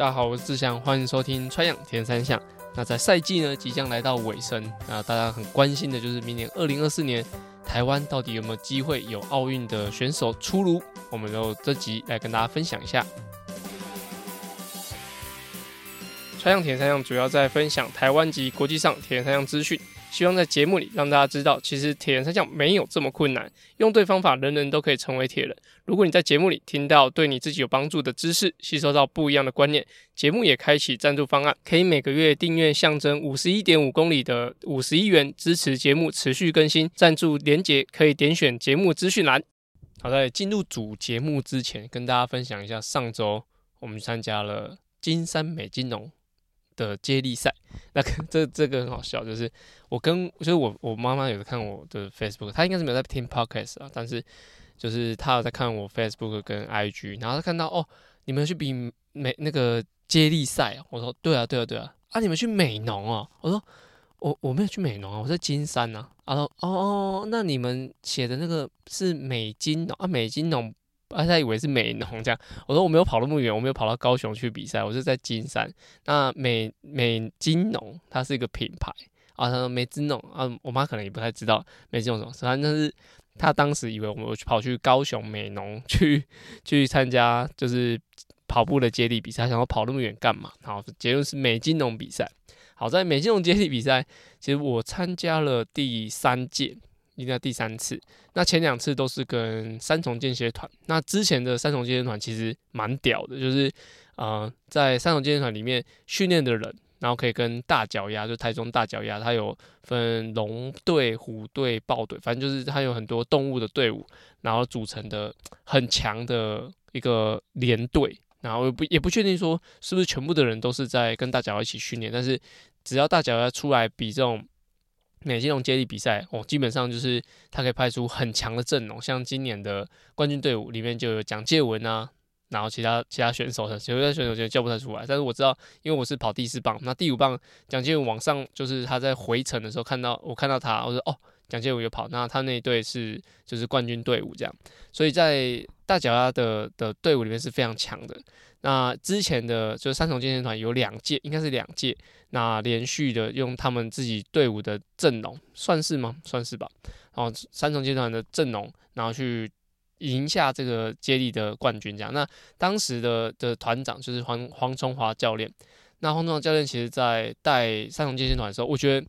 大家好，我是志祥，欢迎收听《穿养田三项》。那在赛季呢即将来到尾声，那大家很关心的就是明年二零二四年台湾到底有没有机会有奥运的选手出炉？我们就这集来跟大家分享一下。《穿养田三项》主要在分享台湾及国际上铁人三项资讯。希望在节目里让大家知道，其实铁人三项没有这么困难，用对方法，人人都可以成为铁人。如果你在节目里听到对你自己有帮助的知识，吸收到不一样的观念，节目也开启赞助方案，可以每个月订阅象征五十一点五公里的五十一元，支持节目持续更新。赞助连结可以点选节目资讯栏。好，在进入主节目之前，跟大家分享一下，上周我们参加了金山美金农的接力赛，那这这个很好笑，就是我跟就是我我妈妈有在看我的 Facebook，她应该是没有在听 Podcast 啊，但是就是她有在看我 Facebook 跟 IG，然后她看到哦，你们去比美那个接力赛，我说对啊对啊对啊，啊你们去美农啊，我说我我没有去美农啊，我在金山啊，然后哦哦，那你们写的那个是美金农啊，美金农。啊，他以为是美农这样，我说我没有跑那么远，我没有跑到高雄去比赛，我是在金山。那美美金农它是一个品牌啊，他说美金农啊，我妈可能也不太知道美金农什么，反正是他当时以为我们跑去高雄美农去去参加就是跑步的接力比赛，想要跑那么远干嘛？然后，结论是美金农比赛。好，在美金农接力比赛，其实我参加了第三届。应该第三次，那前两次都是跟三重间歇团。那之前的三重间歇团其实蛮屌的，就是呃，在三重间歇团里面训练的人，然后可以跟大脚丫，就台中大脚丫，它有分龙队、虎队、豹队，反正就是它有很多动物的队伍，然后组成的很强的一个连队。然后也不也不确定说是不是全部的人都是在跟大脚丫一起训练，但是只要大脚丫出来比这种。美金农接力比赛哦，基本上就是他可以派出很强的阵容，像今年的冠军队伍里面就有蒋介文啊，然后其他其他选手的，其他选手就叫不太出来。但是我知道，因为我是跑第四棒，那第五棒蒋介文往上，就是他在回程的时候看到我看到他，我说哦，蒋介文有跑，那他那一队是就是冠军队伍这样，所以在大脚丫的的队伍里面是非常强的。那之前的就是三重健身团有两届，应该是两届，那连续的用他们自己队伍的阵容，算是吗？算是吧。然后三重健身团的阵容，然后去赢下这个接力的冠军，这样。那当时的的团长就是黄黄崇华教练。那黄崇华教练其实在带三重健身团的时候，我觉得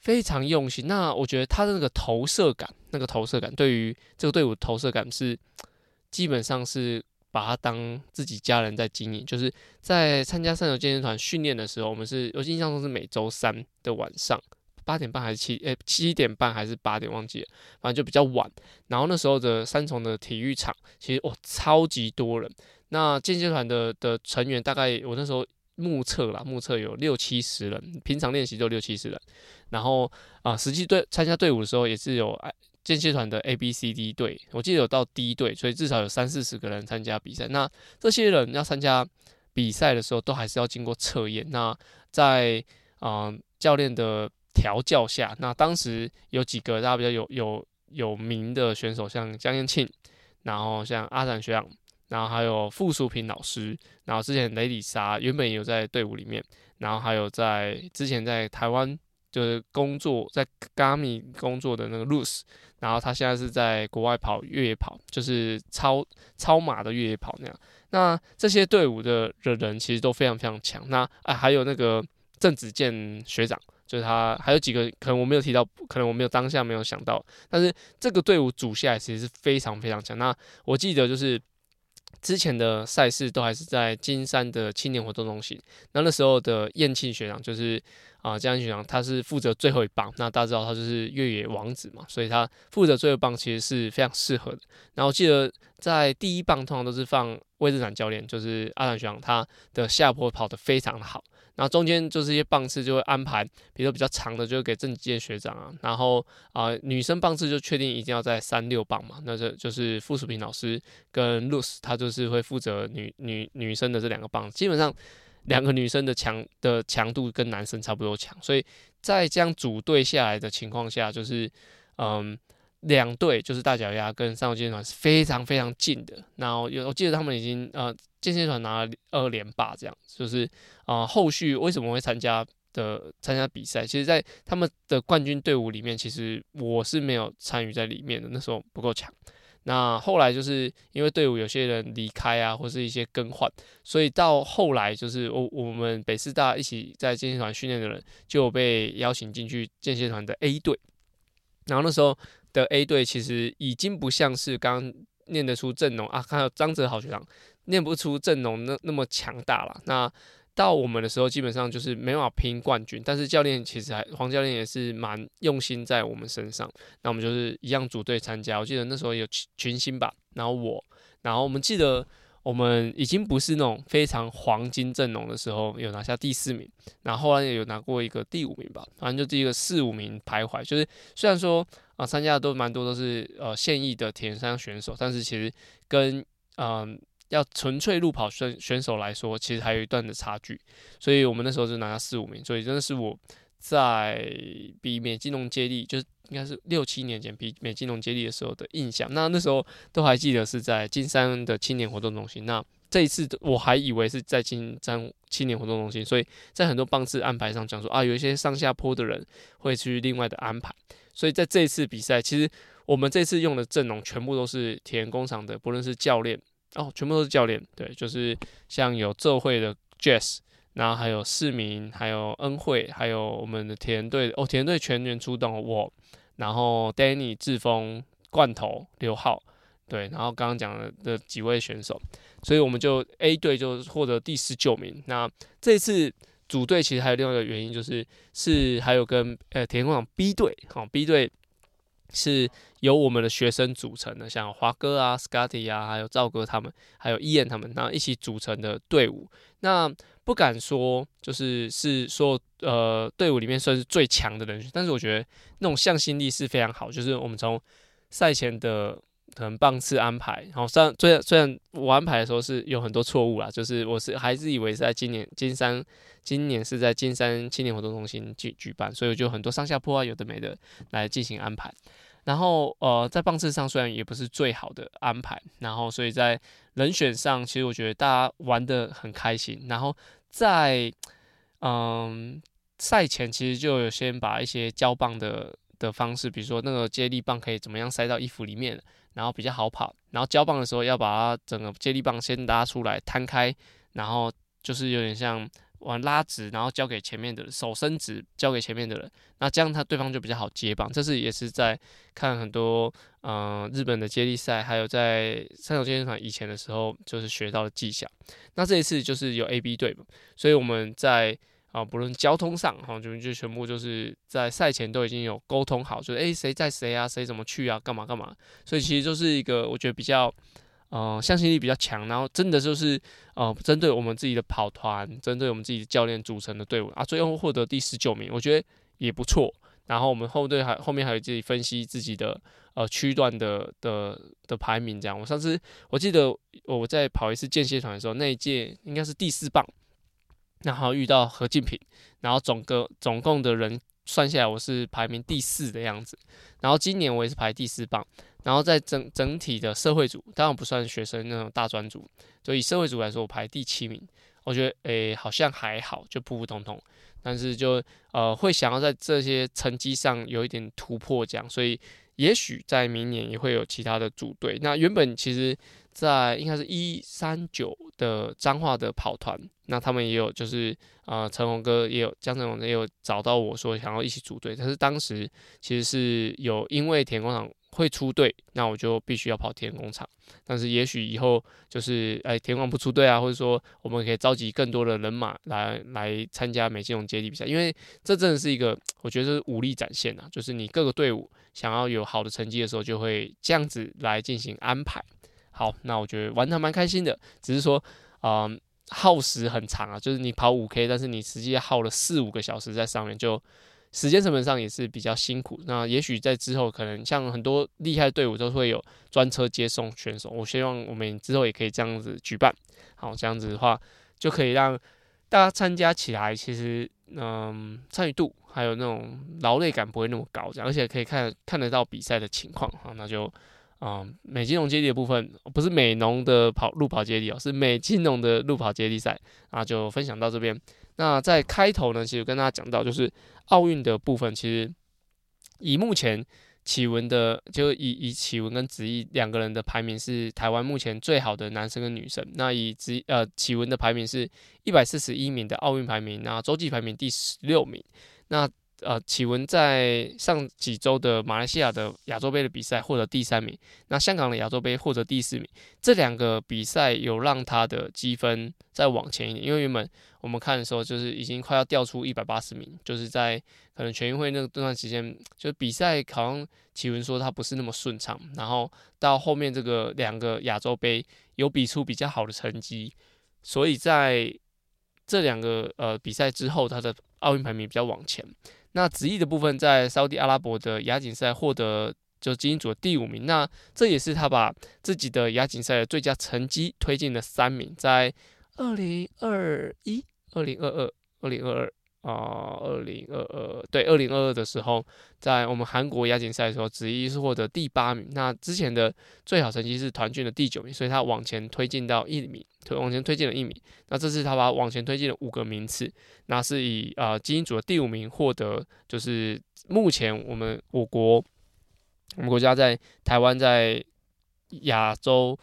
非常用心。那我觉得他的那个投射感，那个投射感，对于这个队伍投射感是基本上是。把他当自己家人在经营，就是在参加三重健身团训练的时候，我们是我印象中是每周三的晚上八点半还是七诶七点半还是八点忘记了，反正就比较晚。然后那时候的三重的体育场其实哦超级多人，那健身团的的成员大概我那时候目测啦，目测有六七十人，平常练习就六七十人。然后啊，实际队参加队伍的时候也是有。间歇团的 A、B、C、D 队，我记得有到 D 队，所以至少有三四十个人参加比赛。那这些人要参加比赛的时候，都还是要经过测验。那在嗯、教练的调教下，那当时有几个大家比较有有有名的选手，像江彦庆，然后像阿展学长，然后还有傅淑萍老师，然后之前雷里莎原本也有在队伍里面，然后还有在之前在台湾。就是工作在 Gami 工作的那个 Luz，然后他现在是在国外跑越野跑，就是超超马的越野跑那样。那这些队伍的的人其实都非常非常强。那哎，还有那个郑子健学长，就是他还有几个可能我没有提到，可能我没有当下没有想到。但是这个队伍组下来其实是非常非常强。那我记得就是之前的赛事都还是在金山的青年活动中心。那那时候的燕庆学长就是。啊，这样去讲，他是负责最后一棒。那大家知道他就是越野王子嘛，所以他负责最后一棒其实是非常适合的。然后我记得在第一棒通常都是放魏志展教练，就是阿展学长，他的下坡跑得非常的好。然后中间就是一些棒次就会安排，比如说比较长的就会给郑健学长啊。然后啊、女生棒次就确定一定要在三六棒嘛，那这就是傅淑萍老师跟露丝，他就是会负责女女女生的这两个棒，基本上。两个女生的强的强度跟男生差不多强，所以在这样组队下来的情况下，就是嗯，两队就是大脚丫跟三岛健身团是非常非常近的。然后有我记得他们已经呃健身团拿了二连霸，这样就是啊、后续为什么会参加的参加比赛？其实，在他们的冠军队伍里面，其实我是没有参与在里面的，那时候不够强。那后来就是因为队伍有些人离开啊，或是一些更换，所以到后来就是我我们北师大一起在健身团训练的人就被邀请进去健身团的 A 队。然后那时候的 A 队其实已经不像是刚刚念得出阵容啊，看到张哲豪学长念不出阵容那那么强大了。那到我们的时候，基本上就是没办法拼冠军，但是教练其实还黄教练也是蛮用心在我们身上。那我们就是一样组队参加，我记得那时候有群群星吧，然后我，然后我们记得我们已经不是那种非常黄金阵容的时候，有拿下第四名，然后后来有拿过一个第五名吧，反正就第一个四五名徘徊。就是虽然说啊，参加的都蛮多都是呃现役的铁人三项选手，但是其实跟嗯。要纯粹路跑选选手来说，其实还有一段的差距，所以我们那时候就拿下四五名，所以真的是我在比美金融接力，就是应该是六七年前比美金融接力的时候的印象。那那时候都还记得是在金山的青年活动中心。那这一次我还以为是在金山青年活动中心，所以在很多棒次安排上讲说啊，有一些上下坡的人会去另外的安排。所以在这一次比赛，其实我们这次用的阵容全部都是铁人工厂的，不论是教练。哦，全部都是教练，对，就是像有这会的 Jazz，然后还有市民，还有恩惠，还有我们的田队，哦，田队全员出动，我，然后 Danny 志峰、罐头刘浩，对，然后刚刚讲的的几位选手，所以我们就 A 队就获得第十九名。那这次组队其实还有另外一个原因，就是是还有跟呃铁人工厂 B 队，好 B 队。是由我们的学生组成的，像华哥啊、Scotty 啊，还有赵哥他们，还有伊恩他们，然后一起组成的队伍。那不敢说就是是说呃队伍里面算是最强的人选，但是我觉得那种向心力是非常好。就是我们从赛前的可能棒次安排，然后虽然虽然虽然我安排的时候是有很多错误啦，就是我是还是以为是在今年金山，今年是在金山青年活动中心举举办，所以我就很多上下坡啊有的没的来进行安排。然后呃，在棒次上虽然也不是最好的安排，然后所以在人选上，其实我觉得大家玩的很开心。然后在嗯赛前，其实就有先把一些交棒的的方式，比如说那个接力棒可以怎么样塞到衣服里面，然后比较好跑。然后交棒的时候要把它整个接力棒先拉出来摊开，然后就是有点像。往拉直，然后交给前面的人，手伸直交给前面的人，那这样他对方就比较好接棒。这是也是在看很多嗯、日本的接力赛，还有在三岛健身团以前的时候，就是学到的技巧。那这一次就是有 A、B 队嘛，所以我们在啊不论交通上哈，就就全部就是在赛前都已经有沟通好，就是诶谁在谁啊，谁怎么去啊，干嘛干嘛。所以其实就是一个我觉得比较。呃，向心力比较强，然后真的就是呃，针对我们自己的跑团，针对我们自己的教练组成的队伍啊，最后获得第十九名，我觉得也不错。然后我们后队还后面还有自己分析自己的呃区段的的的排名，这样。我上次我记得我在跑一次间歇团的时候，那一届应该是第四棒，然后遇到何敬平，然后总个总共的人算下来，我是排名第四的样子。然后今年我也是排第四棒。然后在整整体的社会组，当然不算学生那种大专组，所以社会组来说，我排第七名，我觉得诶好像还好，就普普通通。但是就呃会想要在这些成绩上有一点突破，这样，所以也许在明年也会有其他的组队。那原本其实，在应该是一三九的彰化的跑团，那他们也有就是呃陈宏哥也有江成宏也有找到我说想要一起组队，但是当时其实是有因为田工厂。会出队，那我就必须要跑田工厂。但是也许以后就是，哎，田工不出队啊，或者说我们可以召集更多的人马来来参加美津浓接力比赛，因为这真的是一个，我觉得是武力展现啊。就是你各个队伍想要有好的成绩的时候，就会这样子来进行安排。好，那我觉得玩得还蛮开心的，只是说，嗯，耗时很长啊，就是你跑五 K，但是你实际耗了四五个小时在上面就。时间成本上也是比较辛苦。那也许在之后，可能像很多厉害的队伍都会有专车接送选手。我希望我们之后也可以这样子举办。好，这样子的话，就可以让大家参加起来其实嗯参与度还有那种劳累感不会那么高，这样而且可以看看得到比赛的情况啊，那就。啊、嗯，美金融接力的部分不是美农的跑路跑接力哦，是美金融的路跑接力赛啊，就分享到这边。那在开头呢，其实跟大家讲到，就是奥运的部分，其实以目前启文的，就以以启文跟子怡两个人的排名是台湾目前最好的男生跟女生。那以子呃启文的排名是一百四十一名的奥运排名，然后洲际排名第十六名。那呃，启文在上几周的马来西亚的亚洲杯的比赛获得第三名，那香港的亚洲杯获得第四名。这两个比赛有让他的积分再往前一点，因为原本我们看的时候就是已经快要掉出一百八十名，就是在可能全运会那段时间，就是比赛好像启文说他不是那么顺畅，然后到后面这个两个亚洲杯有比出比较好的成绩，所以在这两个呃比赛之后，他的奥运排名比较往前。那子毅的部分在沙乌地阿拉伯的亚锦赛获得就精英组的第五名，那这也是他把自己的亚锦赛的最佳成绩推进了三名，在二零二一、二零二二、二零二二。啊，二零二二对，二零二二的时候，在我们韩国亚锦赛的时候，子毅是获得第八名。那之前的最好成绩是团训的第九名，所以他往前推进到一名，推往前推进了一名。那这次他把往前推进了五个名次，那是以啊精英组的第五名获得，就是目前我们我国我们国家在台湾在亚洲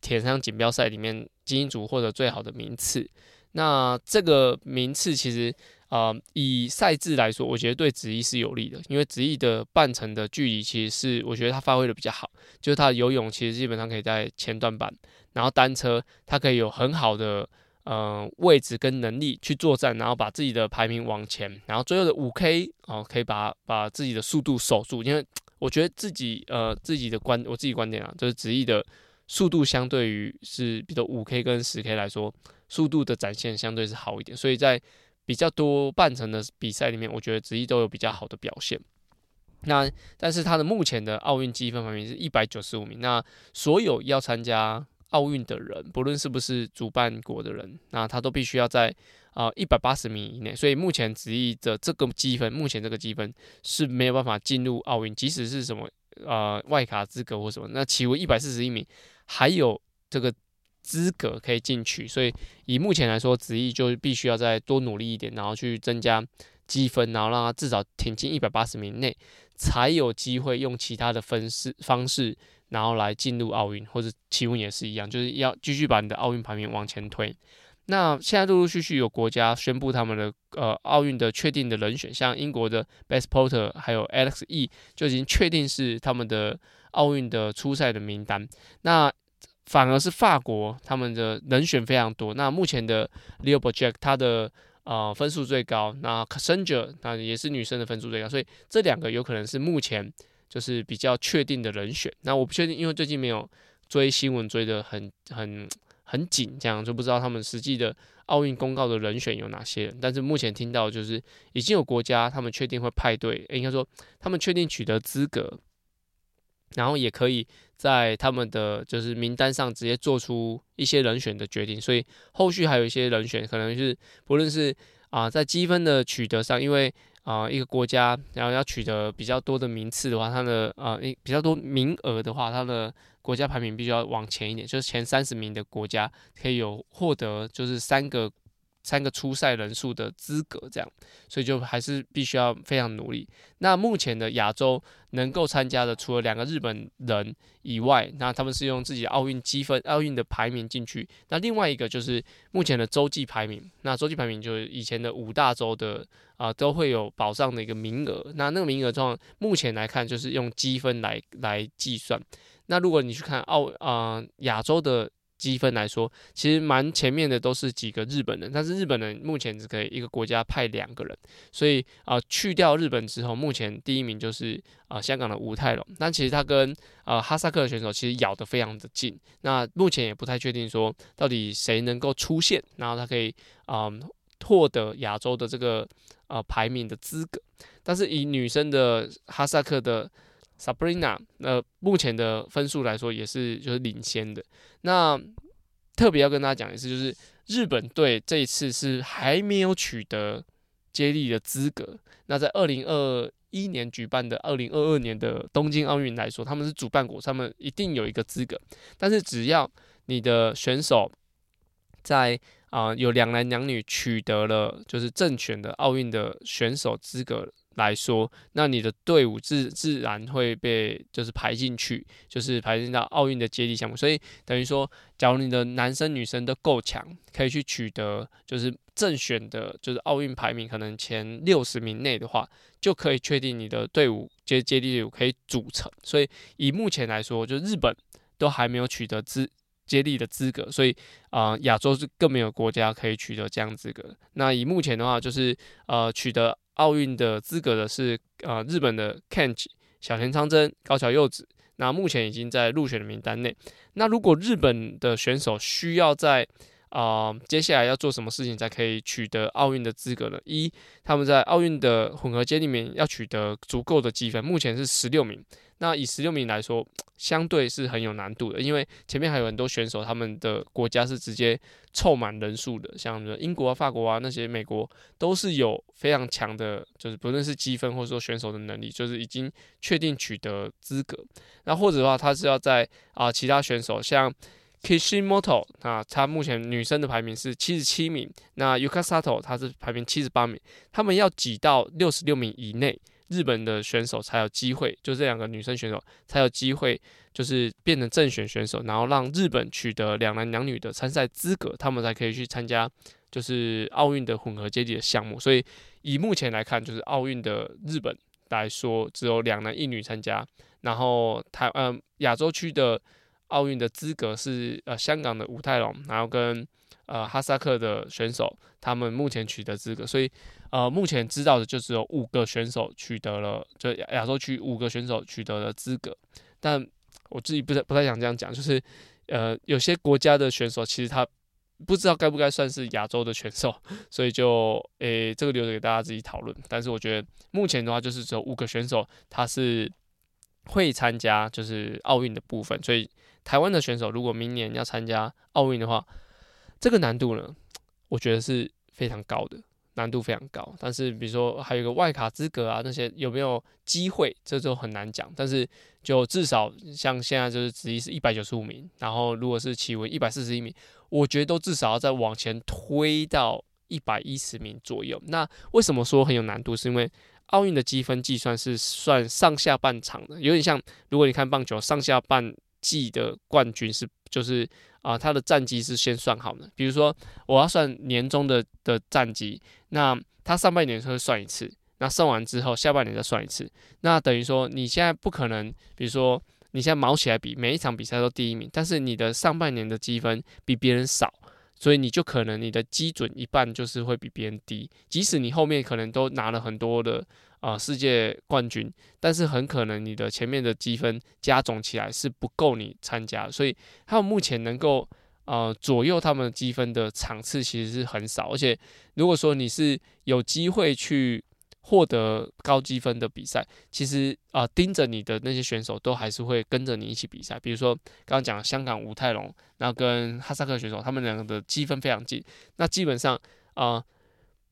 铁三项锦标赛里面精英组获得最好的名次。那这个名次其实。啊、以赛制来说，我觉得对子毅是有利的，因为子毅的半程的距离其实是我觉得他发挥的比较好，就是他的游泳其实基本上可以在前段板，然后单车他可以有很好的呃位置跟能力去作战，然后把自己的排名往前，然后最后的五 K 哦可以把把自己的速度守住，因为我觉得自己呃自己的观我自己观点啊，就是子毅的速度相对于是比如五 K 跟十 K 来说，速度的展现相对是好一点，所以在。比较多半程的比赛里面，我觉得子毅都有比较好的表现。那但是他的目前的奥运积分排名是一百九十五名。那所有要参加奥运的人，不论是不是主办国的人，那他都必须要在啊一百八十名以内。所以目前子毅的这个积分，目前这个积分是没有办法进入奥运，即使是什么呃外卡资格或什么。那启文一百四十一名，还有这个。资格可以进去，所以以目前来说，子毅就必须要再多努力一点，然后去增加积分，然后让他至少挺进一百八十名内，才有机会用其他的分式方式，然后来进入奥运，或者启文也是一样，就是要继续把你的奥运排名往前推。那现在陆陆续续有国家宣布他们的呃奥运的确定的人选，像英国的 Best Porter 还有 Alex E 就已经确定是他们的奥运的初赛的名单。那反而是法国，他们的人选非常多。那目前的 Leo Bojek 他的呃分数最高，那 Kasanger 那也是女生的分数最高，所以这两个有可能是目前就是比较确定的人选。那我不确定，因为最近没有追新闻追得很很很紧，这样就不知道他们实际的奥运公告的人选有哪些。但是目前听到就是已经有国家他们确定会派队，应该说他们确定取得资格。然后也可以在他们的就是名单上直接做出一些人选的决定，所以后续还有一些人选，可能是不论是啊在积分的取得上，因为啊一个国家然后要取得比较多的名次的话，它的啊一比较多名额的话，它的国家排名必须要往前一点，就是前三十名的国家可以有获得就是三个。三个初赛人数的资格，这样，所以就还是必须要非常努力。那目前的亚洲能够参加的，除了两个日本人以外，那他们是用自己奥运积分、奥运的排名进去。那另外一个就是目前的洲际排名，那洲际排名就是以前的五大洲的啊、都会有保障的一个名额。那那个名额状目前来看就是用积分来来计算。那如果你去看奥啊亚洲的。积分来说，其实蛮前面的都是几个日本人，但是日本人目前只可以一个国家派两个人，所以啊、去掉日本之后，目前第一名就是啊、香港的吴泰龙，但其实他跟啊、呃、哈萨克选手其实咬得非常的近，那目前也不太确定说到底谁能够出现，然后他可以啊获、得亚洲的这个呃排名的资格，但是以女生的哈萨克的。Sabrina，呃，目前的分数来说也是就是领先的。那特别要跟大家讲一次，就是日本队这一次是还没有取得接力的资格。那在二零二一年举办的二零二二年的东京奥运来说，他们是主办国，他们一定有一个资格。但是只要你的选手在啊、有两男两女取得了就是正选的奥运的选手资格。来说，那你的队伍自自然会被就是排进去，就是排进到奥运的接力项目。所以等于说，假如你的男生女生都够强，可以去取得就是正选的，就是奥运排名可能前六十名内的话，就可以确定你的队伍接接力队伍可以组成。所以以目前来说，就日本都还没有取得资接力的资格，所以啊，亚洲是更没有国家可以取得这样资格。那以目前的话，就是呃取得。奥运的资格的是呃日本的 Kenji 小田昌真、高桥柚子，那目前已经在入选的名单内。那如果日本的选手需要在啊、接下来要做什么事情才可以取得奥运的资格呢？一，他们在奥运的混合接力里面要取得足够的积分，目前是十六名。那以十六名来说，相对是很有难度的，因为前面还有很多选手，他们的国家是直接凑满人数的，像英国啊、法国啊那些，美国都是有非常强的，就是不论是积分或者说选手的能力，就是已经确定取得资格。那或者的话，他是要在啊其他选手，像 Kishimoto 啊，他目前女生的排名是七十七名，那 Yuka Sato 他是排名七十八名，他们要挤到六十六名以内。日本的选手才有机会，就这两个女生选手才有机会，就是变成正选选手，然后让日本取得两男两女的参赛资格，他们才可以去参加就是奥运的混合接力的项目。所以以目前来看，就是奥运的日本来说，只有两男一女参加，然后台呃亚洲区的奥运的资格是呃香港的武泰龙，然后跟呃哈萨克的选手，他们目前取得资格，所以。呃，目前知道的就只有五个选手取得了，就亚洲区五个选手取得了资格。但我自己不太不太想这样讲，就是呃，有些国家的选手其实他不知道该不该算是亚洲的选手，所以就诶、这个留着给大家自己讨论。但是我觉得目前的话，就是只有五个选手他是会参加就是奥运的部分。所以台湾的选手如果明年要参加奥运的话，这个难度呢，我觉得是非常高的。难度非常高，但是比如说还有一个外卡资格啊，那些有没有机会，这就很难讲。但是就至少像现在就是职一是一百九十五名，然后如果是企划一百四十一名，我觉得都至少要再往前推到一百一十名左右。那为什么说很有难度？是因为奥运的积分计算是算上下半场的，有点像如果你看棒球上下半季的冠军是就是。啊，他的战绩是先算好的。比如说，我要算年终的的战绩，那他上半年会算一次，那算完之后，下半年再算一次。那等于说，你现在不可能，比如说你现在毛起来比每一场比赛都第一名，但是你的上半年的积分比别人少，所以你就可能你的基准一半就是会比别人低，即使你后面可能都拿了很多的。啊、世界冠军，但是很可能你的前面的积分加总起来是不够你参加，所以他们目前能够呃左右他们积分的场次其实是很少，而且如果说你是有机会去获得高积分的比赛，其实啊、盯着你的那些选手都还是会跟着你一起比赛，比如说刚刚讲香港武泰龙，然后跟哈萨克选手，他们两个的积分非常近，那基本上啊、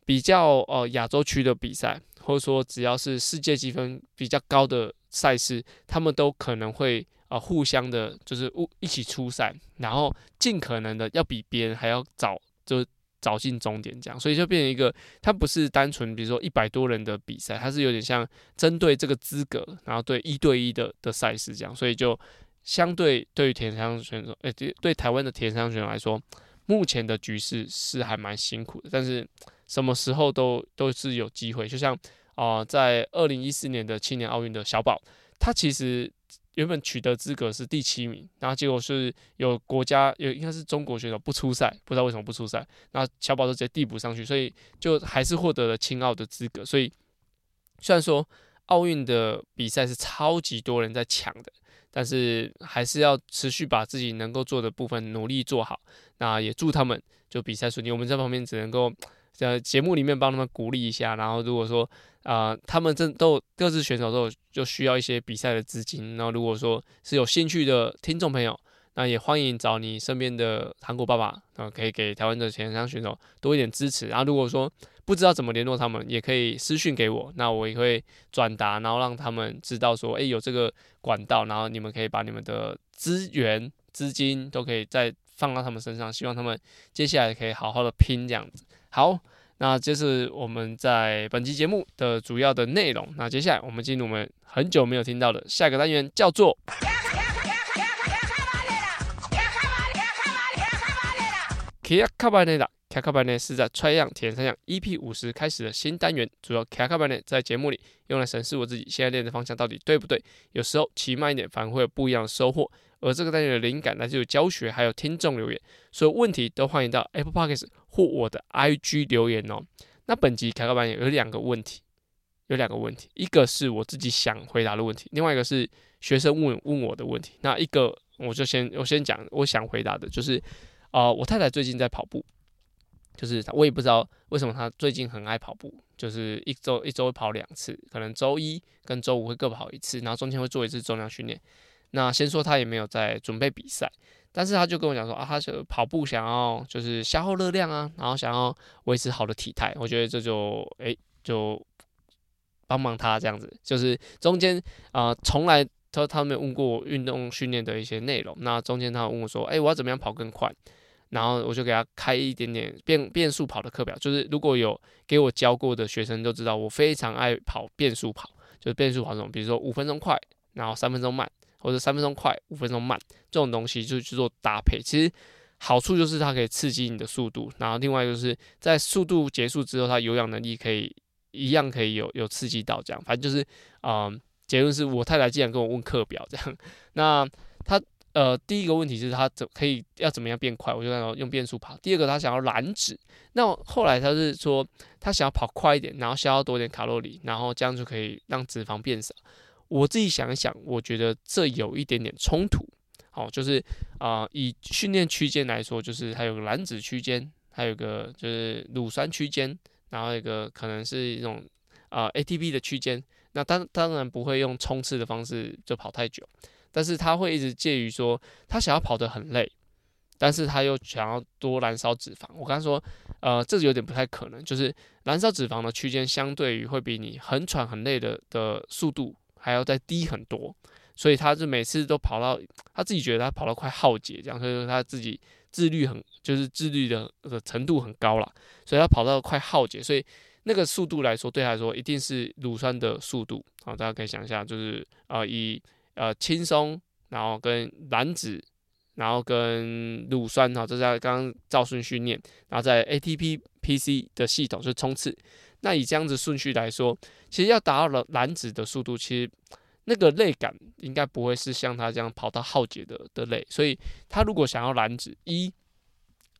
比较呃亚洲区的比赛。或者说，只要是世界积分比较高的赛事，他们都可能会啊互相的，就是一起出赛，然后尽可能的要比别人还要早，就早进终点这样。所以就变成一个，它不是单纯比如说一百多人的比赛，它是有点像针对这个资格，然后对一对一的的赛事这样。所以就相对对于田三项选手，诶，对对台湾的田三项选手来说，目前的局势是还蛮辛苦的，但是。什么时候都都是有机会，就像啊、在二零一四年的青年奥运的小宝，他其实原本取得资格是第七名，然后结果是有国家有应该是中国选手不出赛，不知道为什么不出赛，那小宝就直接递补上去，所以就还是获得了青奥的资格。所以虽然说奥运的比赛是超级多人在抢的，但是还是要持续把自己能够做的部分努力做好。那也祝他们就比赛顺利，我们在旁边只能够。在节目里面帮他们鼓励一下，然后如果说啊、他们这都各自选手都有就需要一些比赛的资金，然后如果说是有兴趣的听众朋友，那也欢迎找你身边的韩国爸爸，啊，可以给台湾的田三选手多一点支持。然后如果说不知道怎么联络他们，也可以私讯给我，那我也会转达，然后让他们知道说，诶，有这个管道，然后你们可以把你们的资源、资金都可以再放到他们身上，希望他们接下来可以好好的拼这样子。好，那这是我们在本期节目的主要的内容。那接下来我们进入我们很久没有听到的下一个单元，叫做。卡卡班内的卡卡班内是在穿样铁人三项 EP 五十开始的新单元，主要卡卡班内在节目里用来审视我自己现在练的方向到底对不对。有时候骑慢一点反而会有不一样的收获。而这个单元的灵感来自于教学，还有听众留言，所有问题都欢迎到 Apple Podcast 或我的 IG 留言哦。那本集卡卡班有两个问题，有两个问题，一个是我自己想回答的问题，另外一个是学生问问我的问题。那一个我就先我先讲我想回答的，就是。啊、呃，我太太最近在跑步，就是我也不知道为什么她最近很爱跑步，就是一周一周跑两次，可能周一跟周五会各跑一次，然后中间会做一次重量训练。那先说他也没有在准备比赛，但是他就跟我讲说啊，他就跑步想要就是消耗热量啊，然后想要维持好的体态。我觉得这就诶、就帮帮他这样子，就是中间啊从来他他没有问过我运动训练的一些内容，那中间他问我说，诶、我要怎么样跑更快？然后我就给他开一点点变变速跑的课表，就是如果有给我教过的学生都知道，我非常爱跑变速跑，就是变速跑这种，比如说五分钟快，然后三分钟慢，或者三分钟快五分钟慢这种东西，就去做搭配。其实好处就是它可以刺激你的速度，然后另外就是在速度结束之后，它有氧能力可以一样可以有有刺激到这样。反正就是，嗯，结论是我太太竟然跟我问课表这样，那他。呃，第一个问题就是他怎可以要怎么样变快，我就让用变速跑。第二个他想要燃脂，那后来他是说他想要跑快一点，然后消耗多点卡路里，然后这样就可以让脂肪变少。我自己想一想，我觉得这有一点点冲突。好，就是啊、以训练区间来说，就是还有个燃脂区间，还有个就是乳酸区间，然后一个可能是一种啊、ATP 的区间。那当当然不会用冲刺的方式就跑太久。但是他会一直介于说，他想要跑得很累，但是他又想要多燃烧脂肪。我刚才说，呃，这有点不太可能，就是燃烧脂肪的区间相对于会比你很喘很累的的速度还要再低很多，所以他就每次都跑到他自己觉得他跑到快耗竭这样，所以说他自己自律很就是自律的的程度很高了，所以他跑到快耗竭，所以那个速度来说对他来说一定是乳酸的速度。好，大家可以想一下，就是呃以。呃，轻松，然后跟燃脂，然后跟乳酸，哈，这是刚刚照顺序念，然后在 ATP PC 的系统是冲刺。那以这样子顺序来说，其实要达到了燃脂的速度，其实那个累感应该不会是像他这样跑到耗竭的的累。所以他如果想要燃脂，一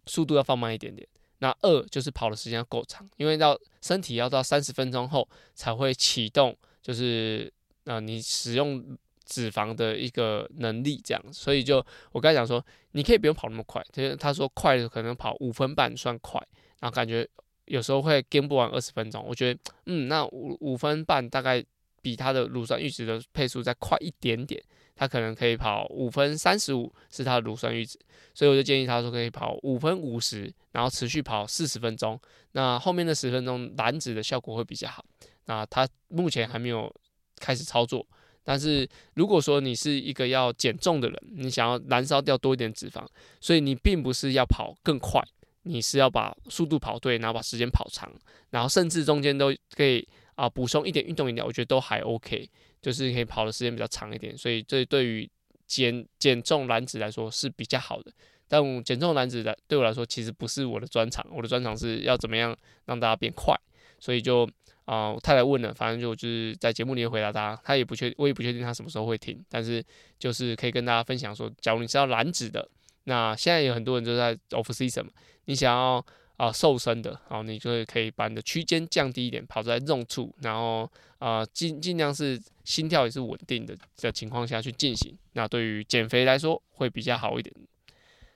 速度要放慢一点点，那二就是跑的时间要够长，因为到身体要到三十分钟后才会启动，就是呃你使用。脂肪的一个能力，这样，所以就我刚才讲说，你可以不用跑那么快。其实他说快的可能跑五分半算快，然后感觉有时候会跟不完二十分钟。我觉得，嗯，那五五分半大概比他的乳酸阈值的配速再快一点点，他可能可以跑五分三十五是他的乳酸阈值，所以我就建议他说可以跑五分五十，然后持续跑四十分钟，那后面的十分钟燃脂的效果会比较好。那他目前还没有开始操作。但是如果说你是一个要减重的人，你想要燃烧掉多一点脂肪，所以你并不是要跑更快，你是要把速度跑对，然后把时间跑长，然后甚至中间都可以啊补充一点运动饮料，我觉得都还 OK，就是可以跑的时间比较长一点，所以这对于减减重燃脂来说是比较好的。但减重燃脂的对我来说其实不是我的专长，我的专长是要怎么样让大家变快，所以就。啊、呃，太太问了，反正就就是在节目里面回答他，他也不确，我也不确定他什么时候会听，但是就是可以跟大家分享说，假如你是要燃脂的，那现在有很多人就在 off season，你想要啊、瘦身的，然后你就可以把你的区间降低一点，跑在 zone 处，然后啊尽尽量是心跳也是稳定的的情况下去进行，那对于减肥来说会比较好一点。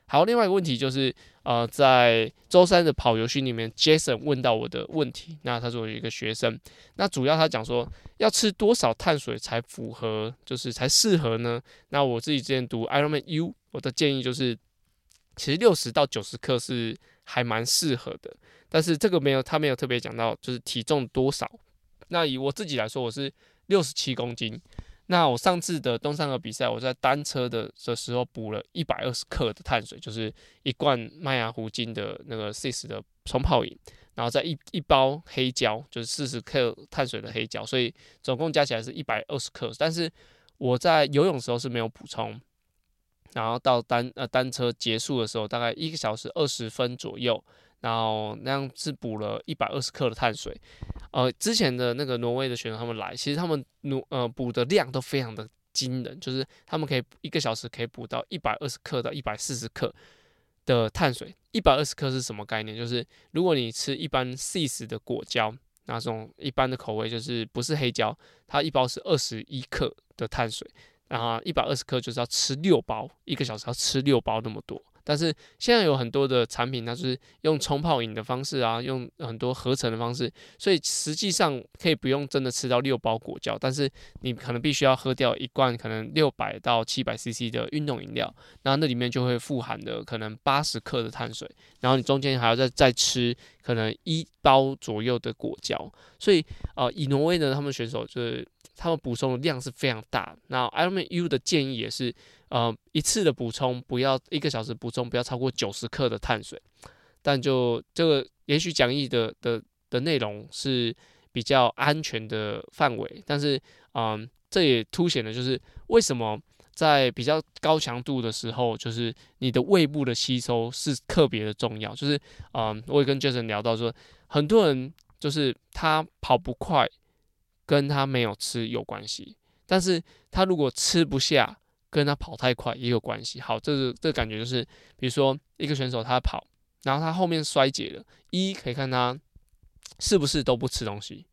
好，另外一个问题就是，呃，在周三的跑游戏里面，Jason 问到我的问题。那他作为一个学生，那主要他讲说，要吃多少碳水才符合，就是才适合呢？那我自己之前读 Ironman U，我的建议就是，其实六十到九十克是还蛮适合的。但是这个没有，他没有特别讲到，就是体重多少。那以我自己来说，我是六十七公斤。那我上次的东山河比赛，我在单车的的时候补了一百二十克的碳水，就是一罐麦芽糊精的那个 Sis 的冲泡饮，然后再一一包黑胶，就是四十克碳水的黑胶，所以总共加起来是一百二十克。但是我在游泳的时候是没有补充，然后到单呃单车结束的时候，大概一个小时二十分左右。然后那样是补了一百二十克的碳水，呃，之前的那个挪威的选手他们来，其实他们补呃补的量都非常的惊人，就是他们可以一个小时可以补到一百二十克到一百四十克的碳水。一百二十克是什么概念？就是如果你吃一般 CIS 的果胶，那种一般的口味就是不是黑胶，它一包是二十一克的碳水，然后一百二十克就是要吃六包，一个小时要吃六包那么多。但是现在有很多的产品，它是用冲泡饮的方式啊，用很多合成的方式，所以实际上可以不用真的吃到六包果胶，但是你可能必须要喝掉一罐可能六百到七百 CC 的运动饮料，然后那里面就会富含的可能八十克的碳水，然后你中间还要再再吃可能一包左右的果胶，所以呃，以挪威的他们选手就是他们补充的量是非常大。那 Ironman U 的建议也是。呃，一次的补充不要一个小时补充不要超过九十克的碳水，但就这个也许讲义的的的内容是比较安全的范围，但是嗯、这也凸显了就是为什么在比较高强度的时候，就是你的胃部的吸收是特别的重要。就是嗯、我也跟 Jason 聊到说，很多人就是他跑不快，跟他没有吃有关系，但是他如果吃不下。跟他跑太快也有关系。好，这个这个感觉就是，比如说一个选手他跑，然后他后面衰竭了，一可以看他是不是都不吃东西，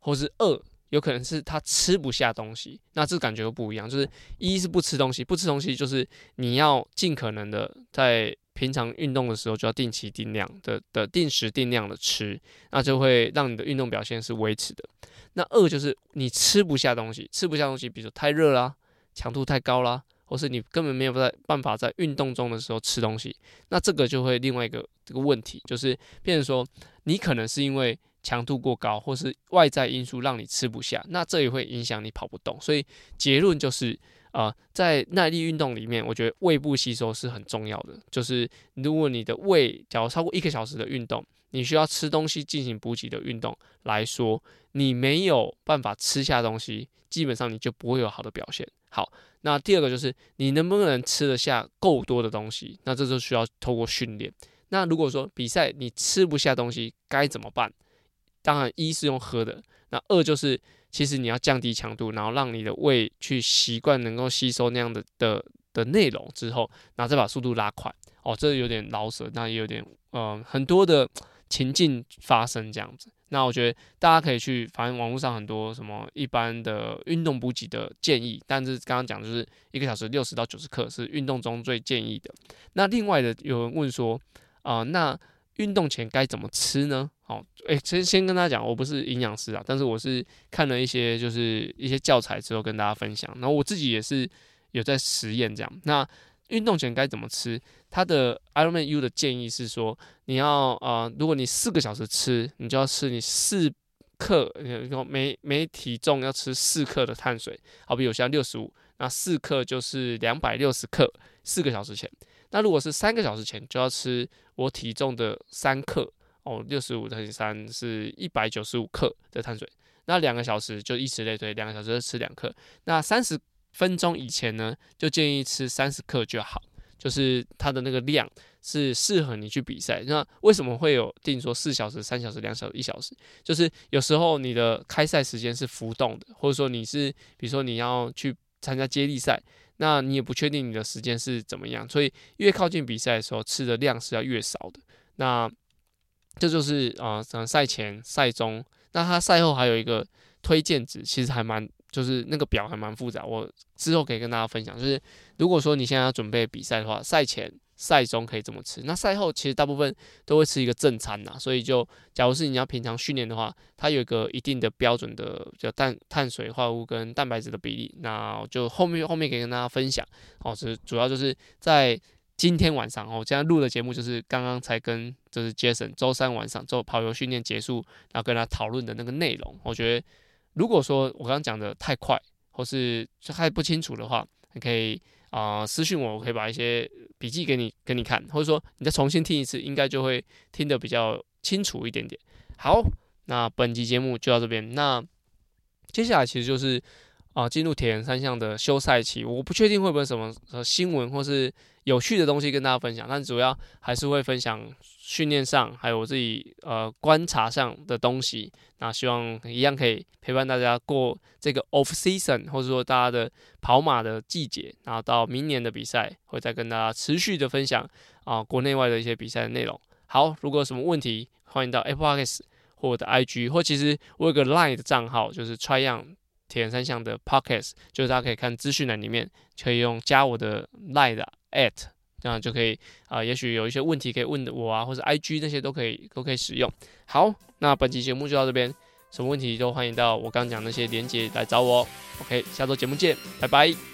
或是二有可能是他吃不下东西。那这感觉又不一样，就是一是不吃东西，不吃东西就是你要尽可能的在平常运动的时候就要定期定量的的定时定量的吃，那就会让你的运动表现是维持的。那二就是你吃不下东西，吃不下东西，比如说太热啦。强度太高啦，或是你根本没有在办法在运动中的时候吃东西，那这个就会另外一个这个问题，就是变成说你可能是因为强度过高，或是外在因素让你吃不下，那这也会影响你跑不动。所以结论就是，啊、呃，在耐力运动里面，我觉得胃部吸收是很重要的。就是如果你的胃假如超过一个小时的运动，你需要吃东西进行补给的运动来说，你没有办法吃下东西，基本上你就不会有好的表现。好，那第二个就是你能不能吃得下够多的东西？那这就需要透过训练。那如果说比赛你吃不下东西该怎么办？当然一是用喝的，那二就是其实你要降低强度，然后让你的胃去习惯能够吸收那样的的的内容之后，然后再把速度拉快。哦，这有点老舍，那也有点嗯、很多的情境发生这样子。那我觉得大家可以去，反正网络上很多什么一般的运动补给的建议，但是刚刚讲就是一个小时六十到九十克是运动中最建议的。那另外的有人问说，啊、那运动前该怎么吃呢？好，诶、欸，先先跟大家讲，我不是营养师啊，但是我是看了一些就是一些教材之后跟大家分享，然后我自己也是有在实验这样。那运动前该怎么吃？他的 Ironman U 的建议是说，你要啊、呃，如果你四个小时吃，你就要吃你四克，每每体重要吃四克的碳水。好比有像六十五，那四克就是两百六十克。四个小时前，那如果是三个小时前，就要吃我体重的三克哦，六十五乘以三是一百九十五克的碳水。那两个小时就以此类推，两个小时吃两克。那三十分钟以前呢，就建议吃三十克就好，就是它的那个量是适合你去比赛。那为什么会有定说四小时、三小时、两小时、一小时？就是有时候你的开赛时间是浮动的，或者说你是比如说你要去参加接力赛，那你也不确定你的时间是怎么样，所以越靠近比赛的时候吃的量是要越少的。那这就是啊，赛前、赛中，那他赛后还有一个推荐值，其实还蛮。就是那个表还蛮复杂，我之后可以跟大家分享。就是如果说你现在要准备比赛的话，赛前赛中可以这么吃。那赛后其实大部分都会吃一个正餐呐，所以就假如是你要平常训练的话，它有一个一定的标准的叫碳碳水化合物跟蛋白质的比例，那就后面后面可以跟大家分享。哦，是主要就是在今天晚上哦，我现在录的节目就是刚刚才跟就是 Jason 周三晚上做跑游训练结束，然后跟他讨论的那个内容。我觉得如果说我刚刚讲的太快或是还不清楚的话，你可以啊、私信我，我可以把一些笔记给你给你看，或者说你再重新听一次，应该就会听得比较清楚一点点。好，那本集节目就到这边，那接下来其实就是。啊，进入铁人三项的休赛期，我不确定会不会什么新闻或是有趣的东西跟大家分享，但主要还是会分享训练上还有我自己呃观察上的东西。那希望一样可以陪伴大家过这个 off season，或者说大家的跑马的季节，然后到明年的比赛会再跟大家持续的分享啊国内外的一些比赛的内容。好，如果有什么问题，欢迎到 Apple Podcast 或我的 IG，或其实我有个 Line 的账号，就是 Tryon。铁人三项的 Podcast，就是大家可以看资讯栏里面，可以用加我的 Line 的 at，这样就可以啊、也许有一些问题可以问我啊，或者 IG 那些都可以都可以使用。好，那本期节目就到这边，什么问题都欢迎到我刚讲那些连接来找我。OK，下周节目见，拜拜。